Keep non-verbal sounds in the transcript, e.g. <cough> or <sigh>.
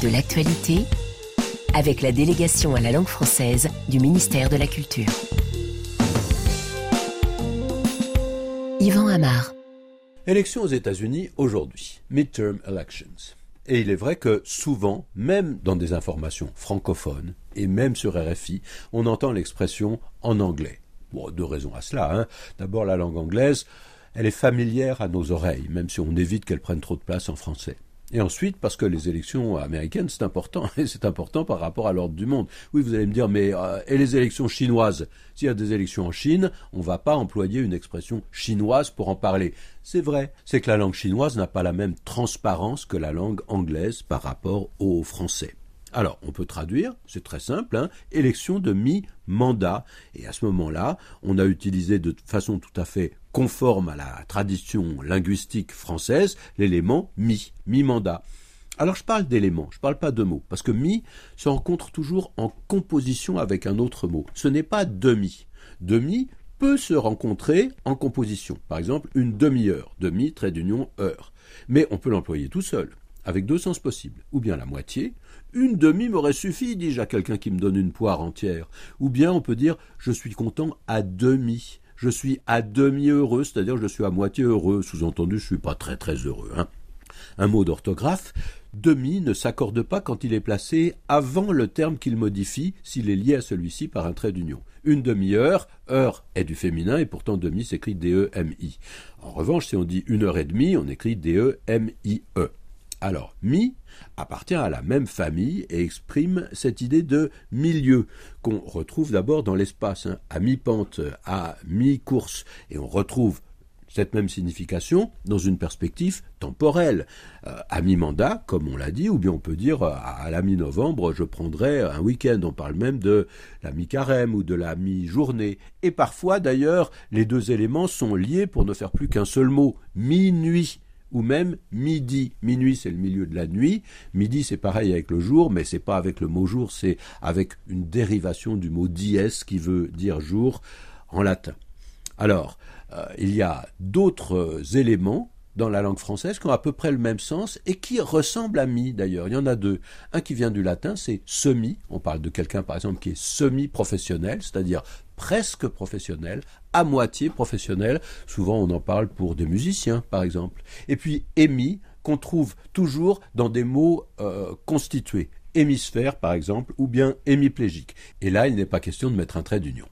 de l'actualité avec la délégation à la langue française du ministère de la Culture. Yvan Amar. Élections aux États-Unis aujourd'hui, midterm elections. Et il est vrai que souvent, même dans des informations francophones, et même sur RFI, on entend l'expression en anglais. Deux raisons à cela. Hein. D'abord, la langue anglaise, elle est familière à nos oreilles, même si on évite qu'elle prenne trop de place en français. Et ensuite, parce que les élections américaines, c'est important, <laughs> et c'est important par rapport à l'ordre du monde. Oui, vous allez me dire, mais euh, et les élections chinoises? S'il y a des élections en Chine, on ne va pas employer une expression chinoise pour en parler. C'est vrai, c'est que la langue chinoise n'a pas la même transparence que la langue anglaise par rapport au français. Alors, on peut traduire, c'est très simple, hein, élection de mi-mandat. Et à ce moment-là, on a utilisé de façon tout à fait conforme à la tradition linguistique française l'élément mi, mi-mandat. Alors je parle d'éléments, je ne parle pas de mots, parce que mi se rencontre toujours en composition avec un autre mot. Ce n'est pas demi. Demi peut se rencontrer en composition. Par exemple, une demi-heure, demi, trait d'union, heure. Mais on peut l'employer tout seul avec deux sens possibles. Ou bien la moitié, une demi m'aurait suffi, dis-je à quelqu'un qui me donne une poire entière. Ou bien on peut dire je suis content à demi. Je suis à demi heureux, c'est-à-dire je suis à moitié heureux. Sous-entendu, je suis pas très très heureux. Hein. Un mot d'orthographe, demi ne s'accorde pas quand il est placé avant le terme qu'il modifie s'il est lié à celui-ci par un trait d'union. Une demi-heure, heure est du féminin et pourtant demi s'écrit D-E-M-I. En revanche, si on dit une heure et demie, on écrit D-E-M-I-E. e e alors, mi appartient à la même famille et exprime cette idée de milieu qu'on retrouve d'abord dans l'espace, hein, à mi-pente, à mi-course, et on retrouve cette même signification dans une perspective temporelle. Euh, à mi-mandat, comme on l'a dit, ou bien on peut dire à, la mi-novembre, je prendrai un week-end. On parle même de la mi-carême ou de la mi-journée. Et parfois, d'ailleurs, les deux éléments sont liés pour ne faire plus qu'un seul mot, minuit ou même midi. Minuit, c'est le milieu de la nuit. Midi, c'est pareil avec le jour, mais c'est pas avec le mot jour, c'est avec une dérivation du mot dies qui veut dire jour en latin. Alors, euh, il y a d'autres éléments dans la langue française qui ont à peu près le même sens et qui ressemblent à mi d'ailleurs. Il y en a deux. Un qui vient du latin, c'est semi. On parle de quelqu'un par exemple qui est semi-professionnel, c'est-à-dire presque professionnel, à moitié professionnel. Souvent on en parle pour des musiciens par exemple. Et puis émi qu'on trouve toujours dans des mots euh, constitués. Hémisphère par exemple ou bien hémiplégique. Et là il n'est pas question de mettre un trait d'union.